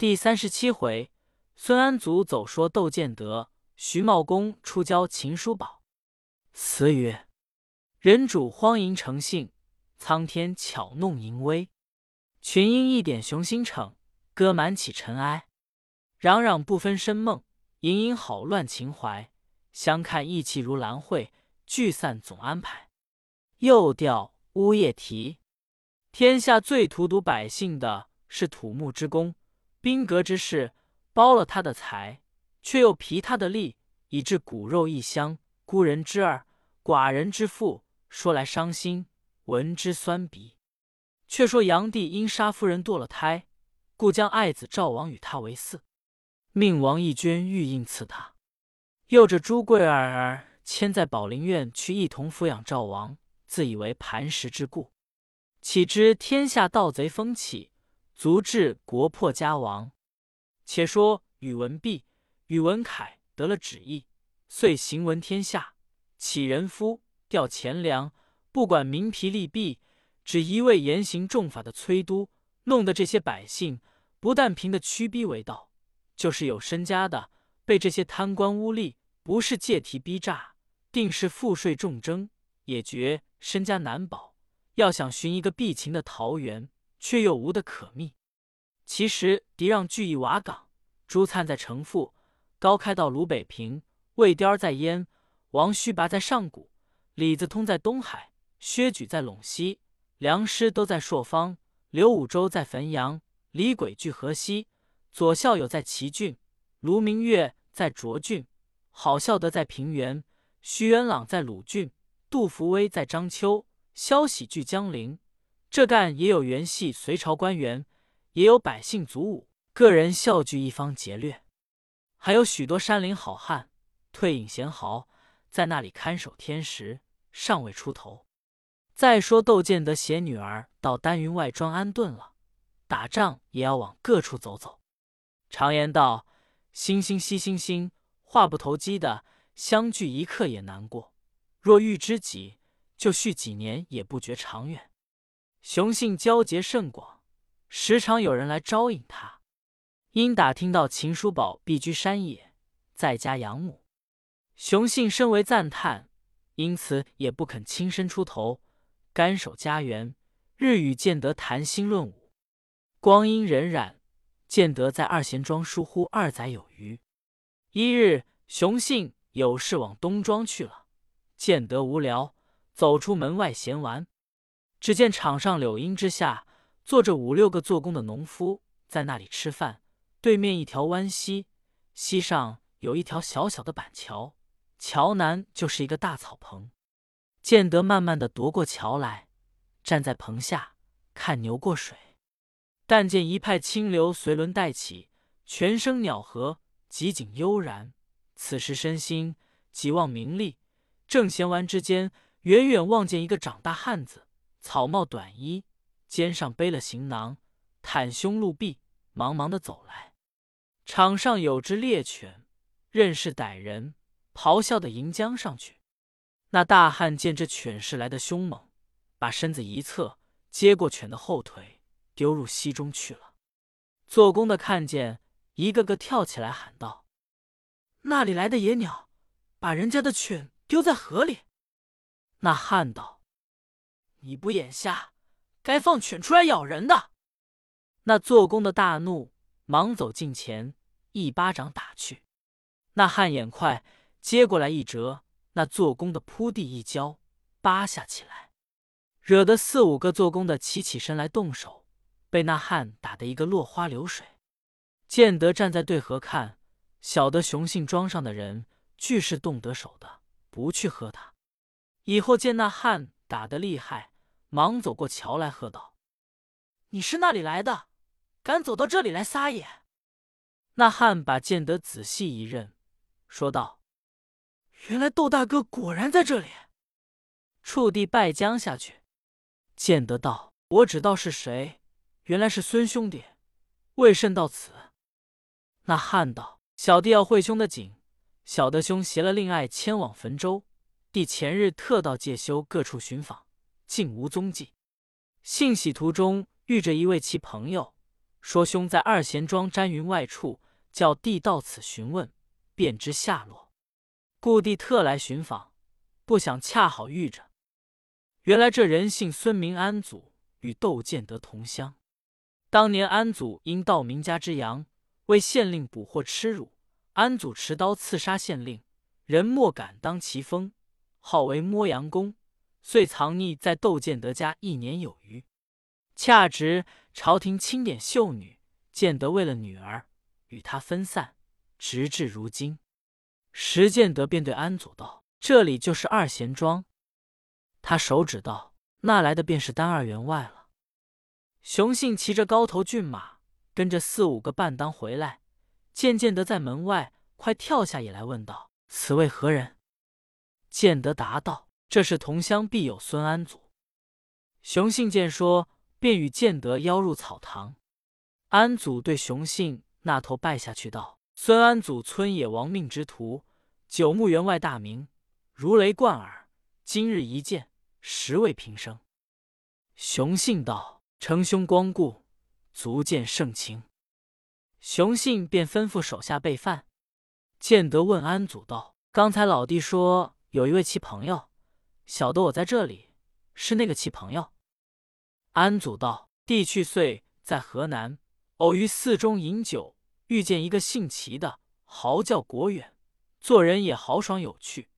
第三十七回，孙安祖走说窦建德，徐茂公出交秦叔宝。词曰：人主荒淫成性，苍天巧弄淫威。群英一点雄心逞，歌满起尘埃。攘攘不分深梦，隐隐好乱情怀。相看意气如兰蕙，聚散总安排。又调乌夜啼。天下最荼毒百姓的是土木之工。兵革之事，包了他的财，却又疲他的力，以致骨肉异乡，孤人之二，寡人之父，说来伤心，闻之酸鼻。却说炀帝因杀夫人堕了胎，故将爱子赵王与他为嗣，命王义捐玉印赐他，又着朱贵儿儿迁在宝林院去一同抚养赵王，自以为磐石之故，岂知天下盗贼风起。足智国破家亡。且说宇文弼、宇文恺得了旨意，遂行闻天下，起人夫，调钱粮，不管民疲利弊，只一味严刑重法的催督，弄得这些百姓不但凭的屈逼为盗，就是有身家的，被这些贪官污吏不是借题逼诈，定是赋税重征，也觉身家难保。要想寻一个避秦的桃源。却又无的可觅。其实狄让聚义瓦岗，朱灿在城父，高开到鲁北平，魏颠在燕，王须拔在上古，李子通在东海，薛举在陇西，梁师都在朔方，刘武周在汾阳，李轨据河西，左孝友在齐郡，卢明月在卓郡，郝孝德在平原，徐元朗在鲁郡，杜伏威在章丘，萧喜聚江陵。这干也有原系隋朝官员，也有百姓祖武，个人笑聚一方劫掠，还有许多山林好汉、退隐贤豪，在那里看守天时，尚未出头。再说窦建德携女儿到丹云外庄安顿了，打仗也要往各处走走。常言道：“星星惜星星，话不投机的相聚一刻也难过。若遇知己，就续几年也不觉长远。”雄性交结甚广，时常有人来招引他。因打听到秦叔宝避居山野，在家养母，雄性深为赞叹，因此也不肯亲身出头，甘守家园，日与建德谈心论武。光阴荏苒，建德在二贤庄疏忽二载有余。一日，雄性有事往东庄去了，建德无聊，走出门外闲玩。只见场上柳荫之下，坐着五六个做工的农夫，在那里吃饭。对面一条湾溪，溪上有一条小小的板桥，桥南就是一个大草棚。建德慢慢的踱过桥来，站在棚下看牛过水。但见一派清流随轮带起，泉声鸟和，极景悠然。此时身心极望名利，正闲玩之间，远远望见一个长大汉子。草帽短衣，肩上背了行囊，袒胸露臂，忙忙的走来。场上有只猎犬，任是歹人，咆哮的迎将上去。那大汉见这犬势来的凶猛，把身子一侧，接过犬的后腿，丢入溪中去了。做工的看见，一个个跳起来喊道：“那里来的野鸟，把人家的犬丢在河里？”那汉道。你不眼瞎，该放犬出来咬人的。那做工的大怒，忙走近前，一巴掌打去。那汉眼快，接过来一折，那做工的扑地一跤，扒下起来，惹得四五个做工的起起身来动手，被那汉打得一个落花流水。建德站在对河看，晓得雄信庄上的人俱是动得手的，不去喝他。以后见那汉打得厉害。忙走过桥来，喝道：“你是那里来的？敢走到这里来撒野？”那汉把建德仔细一认，说道：“原来窦大哥果然在这里。”触地拜将下去。建德道：“我只道是谁，原来是孙兄弟，为甚到此？”那汉道：“小弟要会兄的景，小德兄携了令爱迁往汾州，弟前日特到介休各处寻访。”竟无踪迹。幸喜途中遇着一位其朋友，说兄在二贤庄瞻云外处，叫弟到此询问，便知下落。故弟特来寻访，不想恰好遇着。原来这人姓孙，名安祖，与窦建德同乡。当年安祖因盗名家之羊，为县令捕获吃辱，安祖持刀刺杀县令，人莫敢当其锋，号为摸羊公。遂藏匿在窦建德家一年有余。恰值朝廷钦点秀女，建德为了女儿与他分散，直至如今。石建德便对安祖道：“这里就是二贤庄。”他手指道：“那来的便是单二员外了。”雄信骑着高头骏马，跟着四五个伴当回来，见建德在门外，快跳下也来问道：“此位何人？”建德答道。这是同乡必有孙安祖。熊信见说，便与建德邀入草堂。安祖对熊信那头拜下去道：“孙安祖村野亡命之徒，九牧员外大名，如雷贯耳。今日一见，实为平生。”熊信道：“承兄光顾，足见盛情。”熊信便吩咐手下备饭。建德问安祖道：“刚才老弟说有一位奇朋友。”晓得我在这里，是那个契朋友。安祖道：“弟去岁在河南，偶于寺中饮酒，遇见一个姓齐的，豪叫国远，做人也豪爽有趣。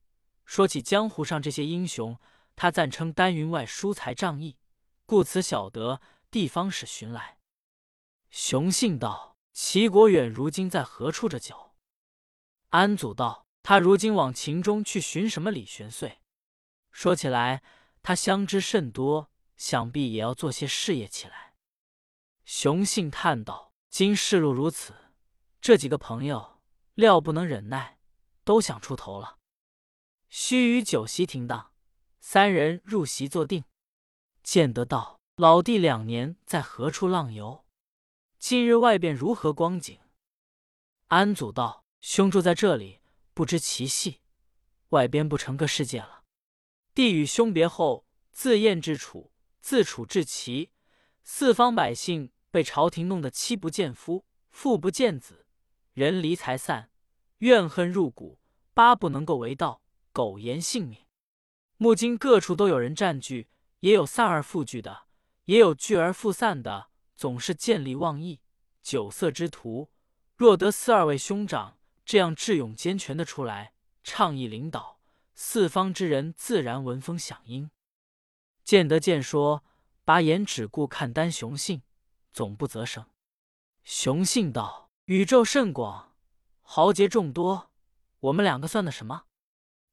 说起江湖上这些英雄，他赞称丹云外疏财仗义，故此晓得地方使寻来。”雄信道：“齐国远如今在何处着酒？”安祖道：“他如今往秦中去寻什么李玄岁。”说起来，他相知甚多，想必也要做些事业起来。熊信叹道：“今世路如此，这几个朋友料不能忍耐，都想出头了。”须臾酒席停当，三人入席坐定。见得道：“老弟两年在何处浪游？今日外边如何光景？”安祖道：“兄住在这里，不知其细，外边不成个世界了。”弟与兄别后，自燕至楚，自楚至齐，四方百姓被朝廷弄得妻不见夫，妇不见子，人离财散，怨恨入骨，巴不能够为道，苟延性命。目今各处都有人占据，也有散而复聚的，也有聚而复散的，总是见利忘义，酒色之徒。若得四二位兄长这样智勇兼全的出来，倡议领导。四方之人自然闻风响应。见得见说，把眼只顾看单雄信，总不择胜。雄信道：“宇宙甚广，豪杰众多，我们两个算得什么？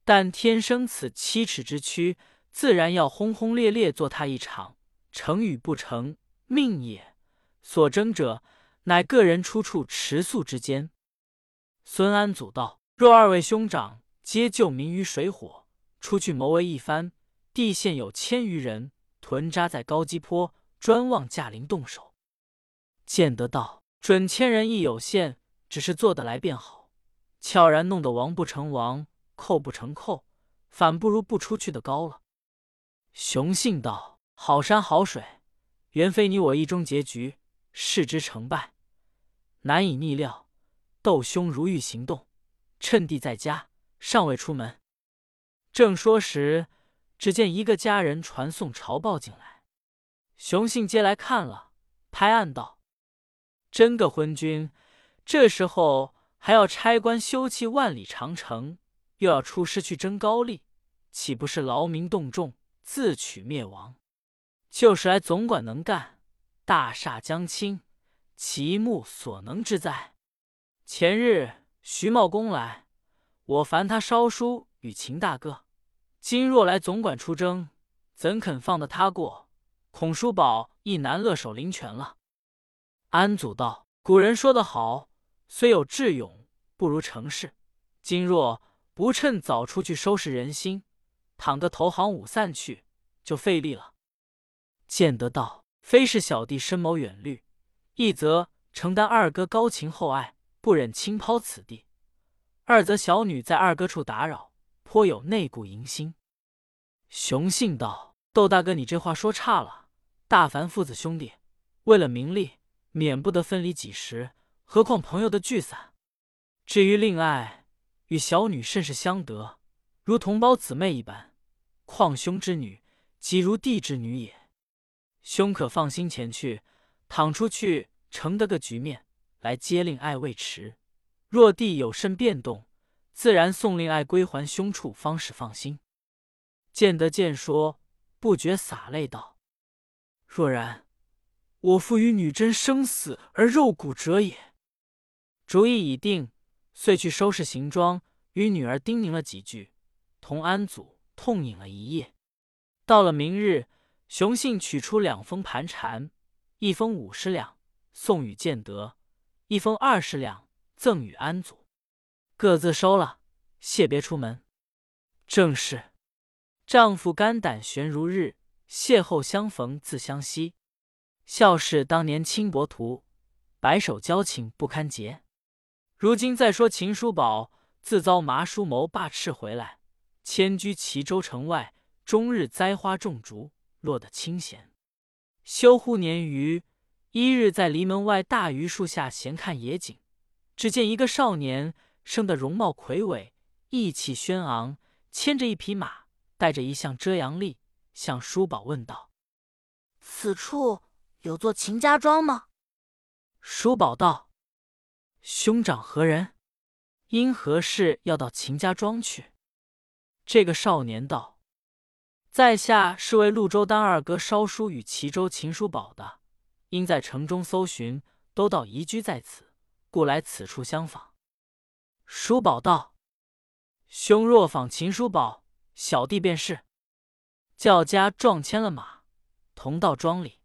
但天生此七尺之躯，自然要轰轰烈烈做他一场。成与不成，命也。所争者，乃个人出处持宿之间。”孙安祖道：“若二位兄长。”皆救民于水火，出去谋为一番。地县有千余人屯扎在高基坡，专望驾临动手。见得道，准千人亦有限，只是做得来便好。悄然弄得王不成王，寇不成寇，反不如不出去的高了。雄信道：好山好水，原非你我意中结局。事之成败，难以逆料。窦兄如欲行动，趁地在家。尚未出门，正说时，只见一个家人传送朝报进来。熊信接来看了，拍案道：“真个昏君！这时候还要差官修葺万里长城，又要出师去征高丽，岂不是劳民动众，自取灭亡？就是来总管能干，大厦将倾，其目所能之哉？前日徐茂公来。”我烦他烧书与秦大哥，今若来总管出征，怎肯放得他过？孔叔宝亦难勒守灵泉了。安祖道：“古人说得好，虽有智勇，不如成事。今若不趁早出去收拾人心，倘个投行五散去，就费力了。”见得道：“非是小弟深谋远虑，一则承担二哥高情厚爱，不忍轻抛此地。”二则小女在二哥处打扰，颇有内顾迎心。雄信道：“窦大哥，你这话说差了。大凡父子兄弟，为了名利，免不得分离几时，何况朋友的聚散？至于令爱，与小女甚是相得，如同胞姊妹一般。况兄之女，即如弟之女也。兄可放心前去，倘出去成得个局面，来接令爱未迟。若弟有甚变动，自然送令爱归还兄处，方始放心。见得见说，不觉洒泪道：“若然，我父与女真生死而肉骨折也。”主意已定，遂去收拾行装，与女儿叮咛了几句，同安祖痛饮了一夜。到了明日。雄信取出两封盘缠，一封五十两送与建德，一封二十两赠与安祖，各自收了，谢别出门。正是丈夫肝胆悬如日，邂逅相逢自相惜。笑是当年轻薄徒，白首交情不堪结。如今再说秦叔宝自遭麻叔谋霸斥回来，迁居齐州城外，终日栽花种竹。落得清闲，休乎年余，一日在篱门外大榆树下闲看野景，只见一个少年生得容貌魁伟，意气轩昂，牵着一匹马，带着一项遮阳笠，向叔宝问道：“此处有座秦家庄吗？”叔宝道：“兄长何人？因何事要到秦家庄去？”这个少年道。在下是为潞州丹二哥烧书与齐州秦叔宝的，因在城中搜寻，都道移居在此，故来此处相访。叔宝道：“兄若访秦叔宝，小弟便是。”叫家撞牵了马，同到庄里。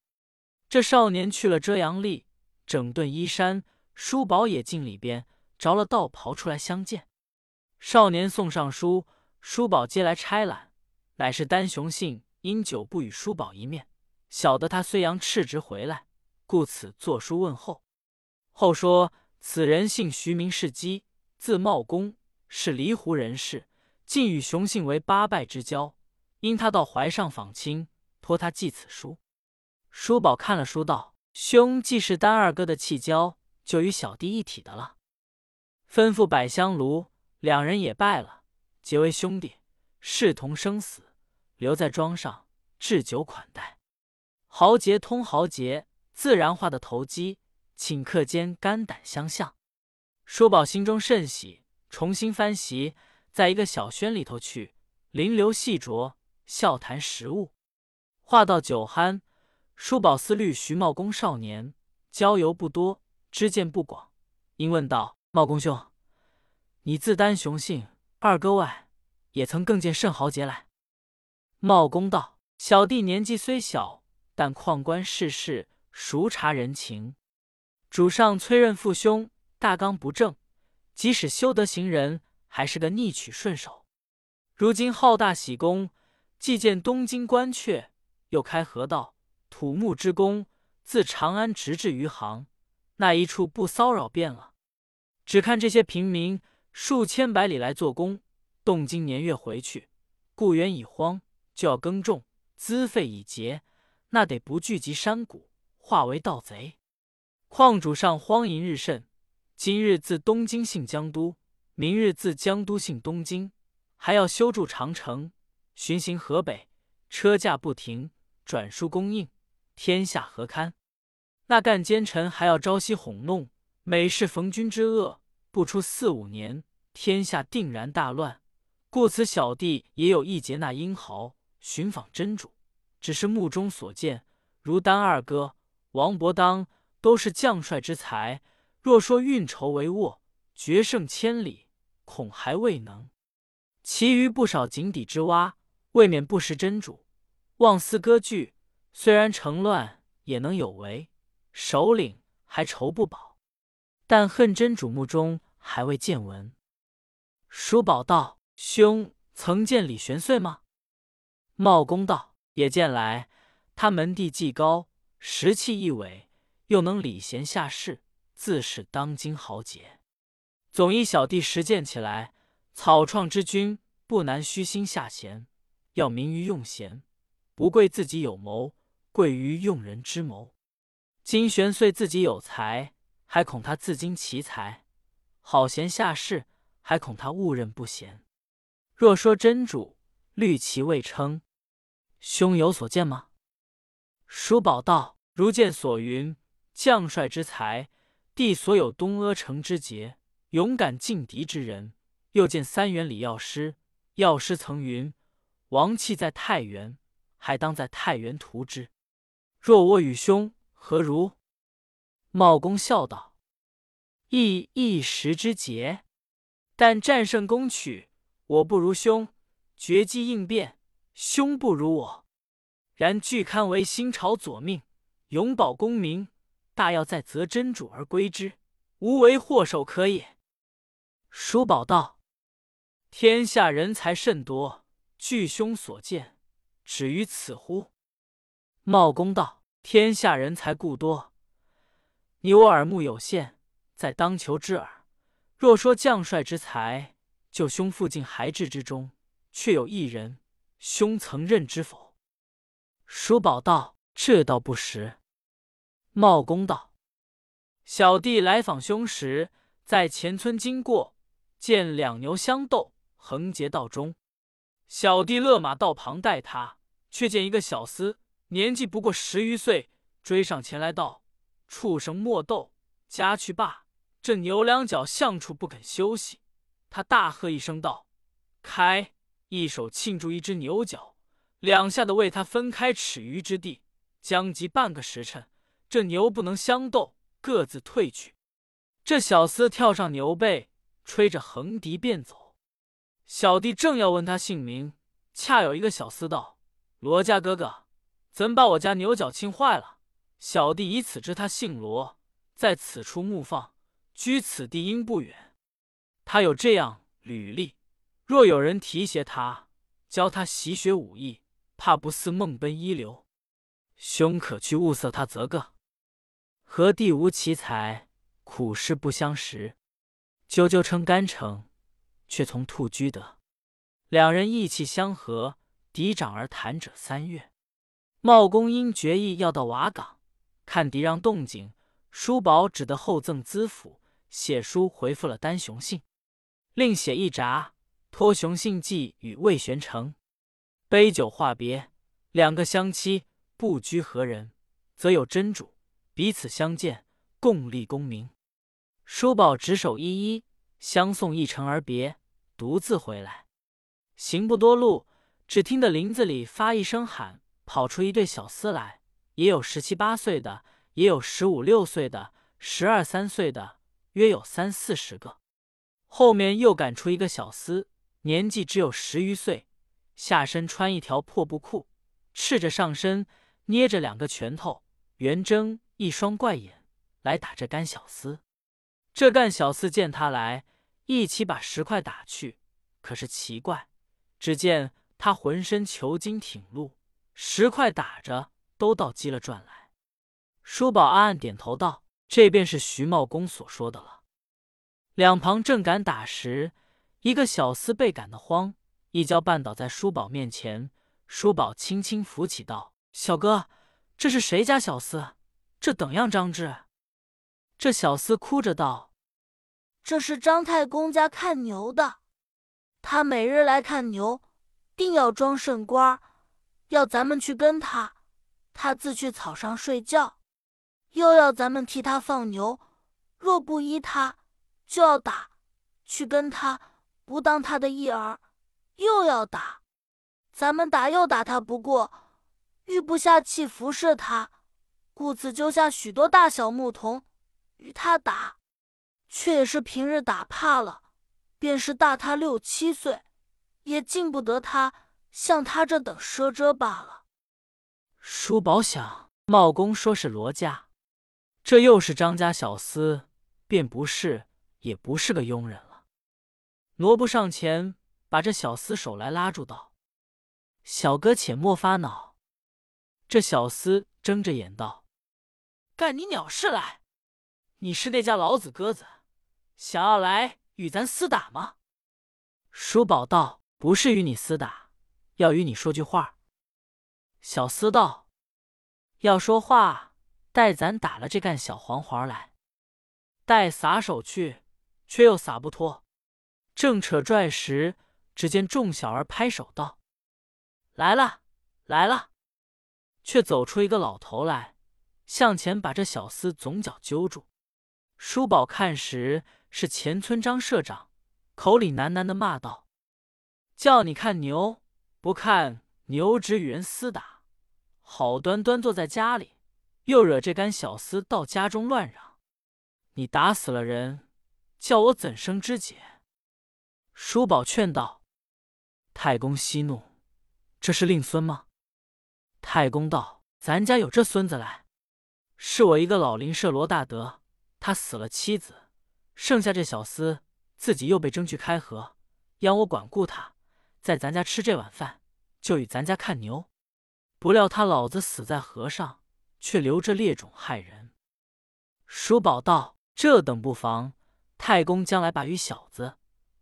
这少年去了遮阳笠，整顿衣衫，叔宝也进里边，着了道袍出来相见。少年送上书，叔宝接来差览。乃是丹雄信因久不与叔宝一面，晓得他虽阳斥职回来，故此作书问候。后说此人姓徐，名世基，字茂公，是离湖人士，竟与雄信为八拜之交。因他到淮上访亲，托他寄此书。叔宝看了书，道：“兄既是丹二哥的契交，就与小弟一体的了。吩咐百香炉，两人也拜了，结为兄弟。”视同生死，留在庄上置酒款待。豪杰通豪杰，自然化的投机，顷刻间肝胆相向。叔宝心中甚喜，重新翻席，在一个小轩里头去，临流细酌，笑谈时务。话到酒酣，叔宝思虑徐茂公少年，交游不多，知见不广，因问道：“茂公兄，你自单雄信二哥外？”也曾更见甚豪杰来。茂公道：“小弟年纪虽小，但旷观世事，熟察人情。主上催任父兄，大纲不正，即使修得行人，还是个逆取顺守。如今好大喜功，既建东京关阙，又开河道、土木之功，自长安直至余杭，那一处不骚扰便了。只看这些平民，数千百里来做工。”动今年月回去，故园已荒，就要耕种，资费已结，那得不聚集山谷，化为盗贼。况主上荒淫日甚，今日自东京信江都，明日自江都信东京，还要修筑长城，巡行河北，车驾不停，转输供应，天下何堪？那干奸臣还要朝夕哄弄，每事逢君之恶，不出四五年，天下定然大乱。故此，小弟也有意劫那英豪，寻访真主。只是目中所见，如丹二哥、王伯当，都是将帅之才。若说运筹帷幄，决胜千里，恐还未能。其余不少井底之蛙，未免不识真主，妄思割据。虽然成乱，也能有为，首领还愁不保。但恨真主目中还未见闻。叔宝道。兄曾见李玄岁吗？茂公道：“也见来，他门第既高，实气一伟，又能礼贤下士，自是当今豪杰。总一小弟实践起来，草创之君不难虚心下贤，要明于用贤，不贵自己有谋，贵于用人之谋。金玄虽自己有才，还恐他自矜其才；好贤下士，还恐他误认不贤。若说真主，虑其未称。兄有所见吗？叔宝道：“如见所云，将帅之才，弟所有东阿城之杰，勇敢劲敌之人。又见三元里药师，药师曾云：王气在太原，还当在太原图之。若我与兄，何如？”茂公笑道：“亦一时之节，但战胜攻取，我不如兄；绝机应变。”兄不如我，然俱堪为新朝左命，永保功名。大要再择真主而归之，无为祸首可也。叔宝道：“天下人才甚多，据兄所见，止于此乎？”茂公道：“天下人才故多，你我耳目有限，在当求之耳。若说将帅之才，就兄附近孩稚之中，却有一人。”兄曾认之否？叔宝道：“这倒不实。”茂公道：“小弟来访兄时，在前村经过，见两牛相斗，横截道中。小弟勒马道旁待他，却见一个小厮，年纪不过十余岁，追上前来道：‘畜生莫斗，家去罢！’这牛两脚相处不肯休息，他大喝一声道：‘开！’”一手庆住一只牛角，两下的为他分开尺余之地。将及半个时辰，这牛不能相斗，各自退去。这小厮跳上牛背，吹着横笛便走。小弟正要问他姓名，恰有一个小厮道：“罗家哥哥，怎把我家牛角亲坏了？”小弟以此知他姓罗，在此处牧放，居此地应不远。他有这样履历。若有人提携他，教他习学武艺，怕不似梦奔一流。兄可去物色他，则个。何地无奇才，苦事不相识。啾啾称干城，却从兔居得。两人意气相合，嫡长而谈者三月。茂公因决意要到瓦岗看敌让动静，叔宝只得厚赠资府，写书回复了丹雄信，另写一札。托雄信寄与魏玄成，杯酒话别。两个相期不拘何人，则有真主，彼此相见，共立功名。叔宝执手依依，相送一程而别，独自回来。行不多路，只听得林子里发一声喊，跑出一对小厮来，也有十七八岁的，也有十五六岁的，十二三岁的，约有三四十个。后面又赶出一个小厮。年纪只有十余岁，下身穿一条破布裤，赤着上身，捏着两个拳头，圆睁一双怪眼来打这干小厮。这干小厮见他来，一起把石块打去。可是奇怪，只见他浑身虬筋挺露，石块打着都倒击了转来。叔宝暗暗点头道：“这便是徐茂公所说的了。”两旁正赶打时。一个小厮被赶得慌，一跤绊倒在叔宝面前。叔宝轻轻扶起，道：“小哥，这是谁家小厮？这等样张志？”这小厮哭着道：“这是张太公家看牛的，他每日来看牛，定要装圣官，要咱们去跟他，他自去草上睡觉，又要咱们替他放牛，若不依他，就要打，去跟他。”不当他的义儿，又要打，咱们打又打他不过，欲不下气服侍他，故此揪下许多大小牧童与他打，却也是平日打怕了，便是大他六七岁，也禁不得他像他这等奢遮罢了。叔宝想，茂公说是罗家，这又是张家小厮，便不是，也不是个佣人了。挪步上前，把这小厮手来拉住，道：“小哥且莫发恼。”这小厮睁着眼道：“干你鸟事来！你是那家老子鸽子，想要来与咱厮打吗？”叔宝道：“不是与你厮打，要与你说句话。”小厮道：“要说话，待咱打了这干小黄环来。”待撒手去，却又撒不脱，正扯拽时，只见众小儿拍手道：“来了，来了！”却走出一个老头来，向前把这小厮总脚揪住。叔宝看时是前村张社长，口里喃喃的骂道：“叫你看牛，不看牛，只与人厮打，好端端坐在家里，又惹这干小厮到家中乱嚷。你打死了人，叫我怎生知解？”叔宝劝道：“太公息怒，这是令孙吗？”太公道：“咱家有这孙子来，是我一个老邻舍罗大德。他死了妻子，剩下这小厮，自己又被征去开河，央我管顾他，在咱家吃这碗饭，就与咱家看牛。不料他老子死在河上，却留着烈种害人。”叔宝道：“这等不妨，太公将来把与小子，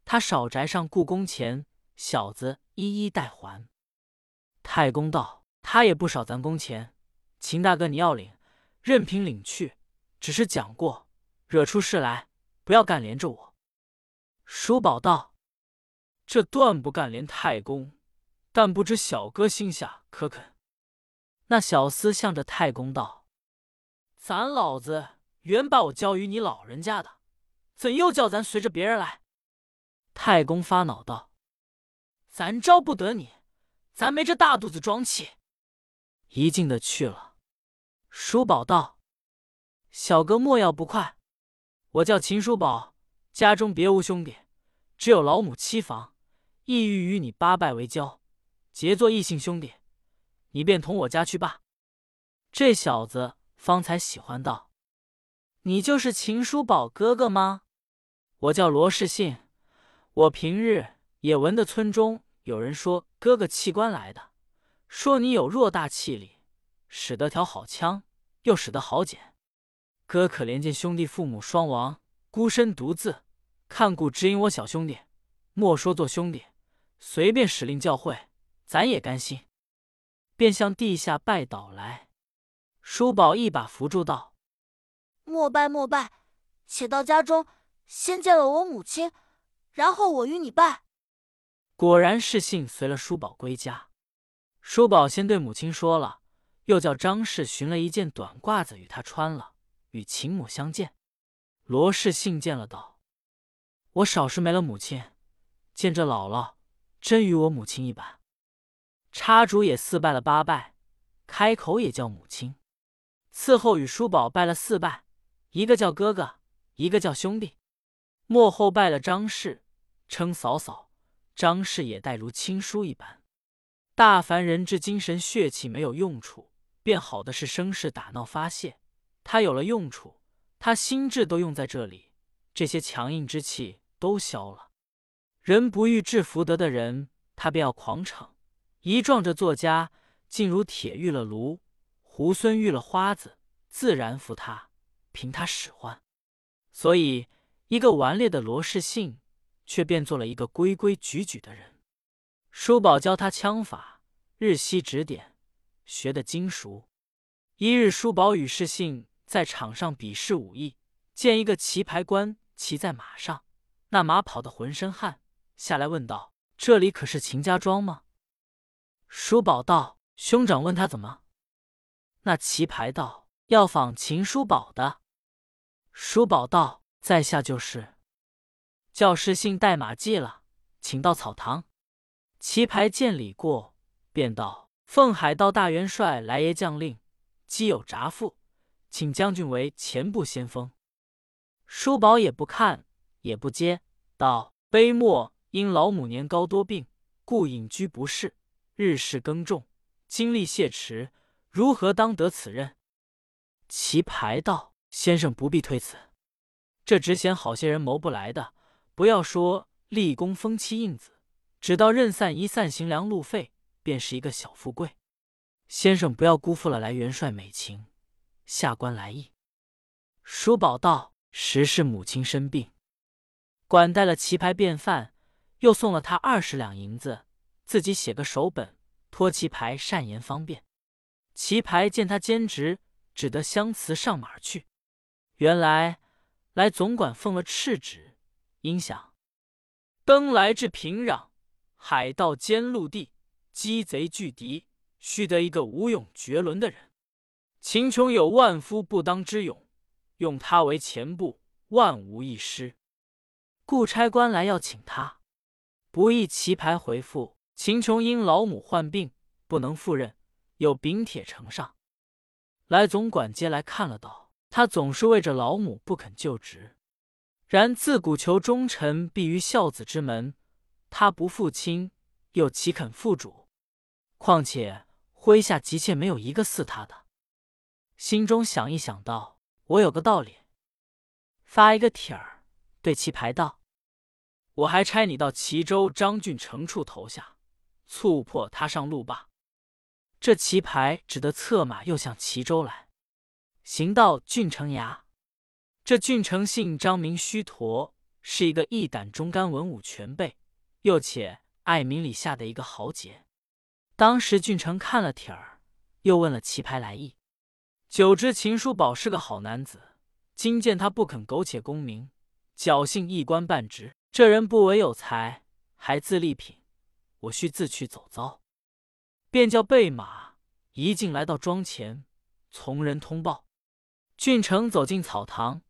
他少宅上故宫钱，小子一一代还。”太公道。他也不少咱工钱，秦大哥你要领，任凭领去。只是讲过，惹出事来，不要干连着我。叔宝道：“这断不干连太公，但不知小哥心下可肯？”那小厮向着太公道：“咱老子原把我交于你老人家的，怎又叫咱随着别人来？”太公发恼道：“咱招不得你，咱没这大肚子装气。”一劲的去了。叔宝道：“小哥莫要不快，我叫秦叔宝，家中别无兄弟，只有老母妻房，意欲与你八拜为交，结作异姓兄弟。你便同我家去罢。”这小子方才喜欢道：“你就是秦叔宝哥哥吗？我叫罗世信，我平日也闻得村中有人说哥哥弃官来的。”说你有偌大气力，使得条好枪，又使得好锏。哥可怜见兄弟父母双亡，孤身独自，看顾指引我小兄弟，莫说做兄弟，随便使令教诲，咱也甘心。便向地下拜倒来。叔宝一把扶住道：“莫拜莫拜，且到家中先见了我母亲，然后我与你拜。”果然是信随了叔宝归家。叔宝先对母亲说了，又叫张氏寻了一件短褂子与他穿了，与秦母相见。罗氏信见了，道：“我少时没了母亲，见这姥姥，真与我母亲一般。”插主也四拜了八拜，开口也叫母亲。伺候与叔宝拜了四拜，一个叫哥哥，一个叫兄弟。幕后拜了张氏，称嫂嫂。张氏也待如亲叔一般。大凡人之精神血气没有用处，便好的是生事打闹发泄。他有了用处，他心智都用在这里，这些强硬之气都消了。人不遇至福德的人，他便要狂逞，一撞着作家，竟如铁遇了炉，猢狲遇了花子，自然服他，凭他使唤。所以，一个顽劣的罗氏信，却变做了一个规规矩矩的人。叔宝教他枪法，日夕指点，学得精熟。一日，叔宝与世信在场上比试武艺，见一个棋牌官骑在马上，那马跑得浑身汗，下来问道：“这里可是秦家庄吗？”叔宝道：“兄长问他怎么？”那棋牌道：“要访秦叔宝的。”叔宝道：“在下就是。”教师信代码记了，请到草堂。棋牌见礼过，便道：“奉海道大元帅来爷将令，基有札付，请将军为前部先锋。”叔宝也不看，也不接，道：“悲莫因老母年高多病，故隐居不仕，日事耕种，精力懈迟，如何当得此任？”棋牌道：“先生不必推辞，这只嫌好些人谋不来的，不要说立功封妻印子。”只道任散一散行粮路费，便是一个小富贵。先生不要辜负了来元帅美情，下官来意。叔宝道：“实是母亲生病，管带了棋牌便饭，又送了他二十两银子，自己写个手本，托棋牌善言方便。棋牌见他坚直，只得相辞上马去。原来来总管奉了敕旨，应想登来至平壤，海盗兼陆地，鸡贼拒敌，须得一个武勇绝伦的人。秦琼有万夫不当之勇，用他为前部，万无一失。故差官来要请他，不意棋牌回复：秦琼因老母患病，不能赴任，有禀帖呈上。来总管接来看了，道：他总是为着老母不肯就职，然自古求忠臣必于孝子之门，他不负亲，又岂肯负主？况且麾下急切没有一个似他的。心中想一想，道：我有个道理，发一个帖儿，对棋牌道。我还差你到齐州张俊成处投下，促迫他上路罢。这棋牌只得策马又向齐州来，行到郡城衙。这郡丞姓张，名须陀，是一个一胆忠肝、文武全备，又且爱民里下的一个豪杰。当时郡丞看了帖儿，又问了棋牌来意，久知秦叔宝是个好男子，今见他不肯苟且功名，侥幸一官半职。这人不唯有才，还自立品。我须自去走遭，便叫备马一径来到庄前，从人通报。郡丞走进草堂，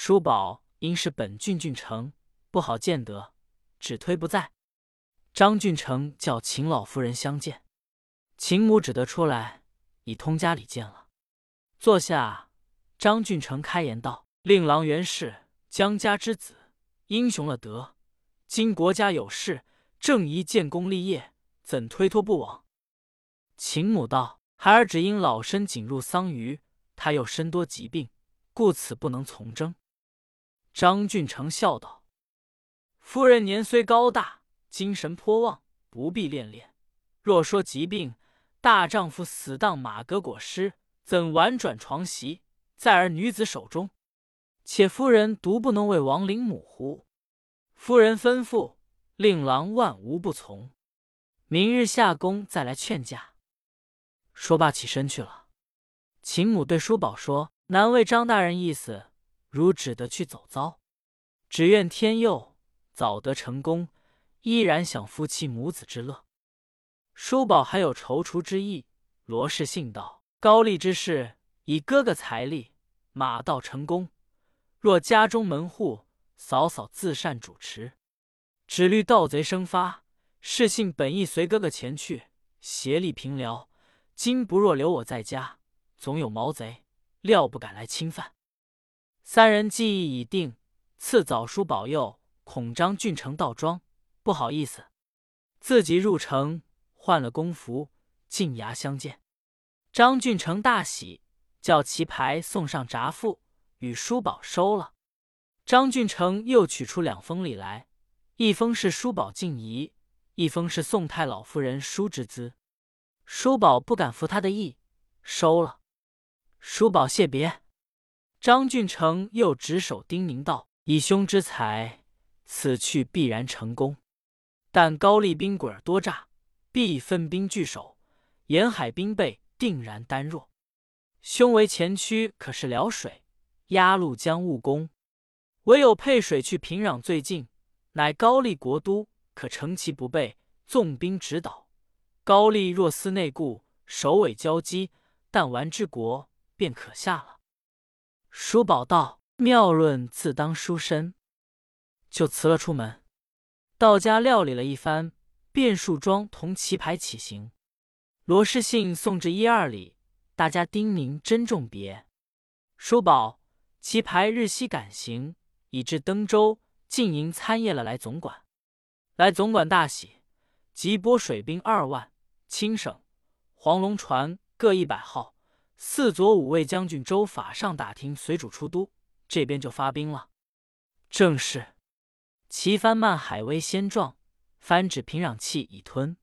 叔宝因是本郡郡丞，不好见得，只推不在。张郡丞叫秦老夫人相见，秦母只得出来，已通家里见了。坐下，张郡丞开言道：“令郎原是江家之子。”英雄了得，今国家有事，正宜建功立业，怎推脱不往？秦母道：“孩儿只因老身仅入桑榆，他又身多疾病，故此不能从征。”张俊成笑道：“夫人年虽高大，精神颇旺，不必恋恋。若说疾病，大丈夫死当马革裹尸，怎婉转床席，在儿女子手中？”且夫人独不能为亡灵母乎？夫人吩咐，令郎万无不从。明日下宫再来劝驾。说罢起身去了。秦母对叔宝说：“难为张大人意思，如只得去走遭，只愿天佑，早得成功，依然享夫妻母子之乐。”叔宝还有踌躇之意。罗氏信道：“高丽之事，以哥哥财力，马到成功。”若家中门户，嫂嫂自善主持，只虑盗贼生发。是信本意随哥哥前去，协力平辽。今不若留我在家，总有毛贼，料不敢来侵犯。三人计议已定，赐早书保佑，恐张俊成到庄，不好意思，自己入城换了公服，进衙相见。张俊成大喜，叫棋牌送上札付。与叔宝收了，张俊成又取出两封礼来，一封是叔宝敬仪，一封是宋太老夫人书之资。叔宝不敢服他的意，收了。叔宝谢别，张俊成又执手叮咛道：“以兄之才，此去必然成功。但高丽兵鬼儿多诈，必分兵据守，沿海兵备定然单弱。兄为前驱，可是辽水。”鸭绿江务工，唯有配水去平壤最近，乃高丽国都，可乘其不备，纵兵直捣。高丽若思内顾，首尾交击，但完之国，便可下了。叔宝道：“妙论自当书身。”就辞了出门，到家料理了一番，便束装同棋牌起行。罗士信送至一二里，大家叮咛珍重别。叔宝。棋牌日夕赶行，以至登州，进营参谒了来总管。来总管大喜，即拨水兵二万，轻省、黄龙船各一百号，四左五卫将军周法上打听随主出都，这边就发兵了。正是旗帆漫海威先壮，帆指平壤气已吞。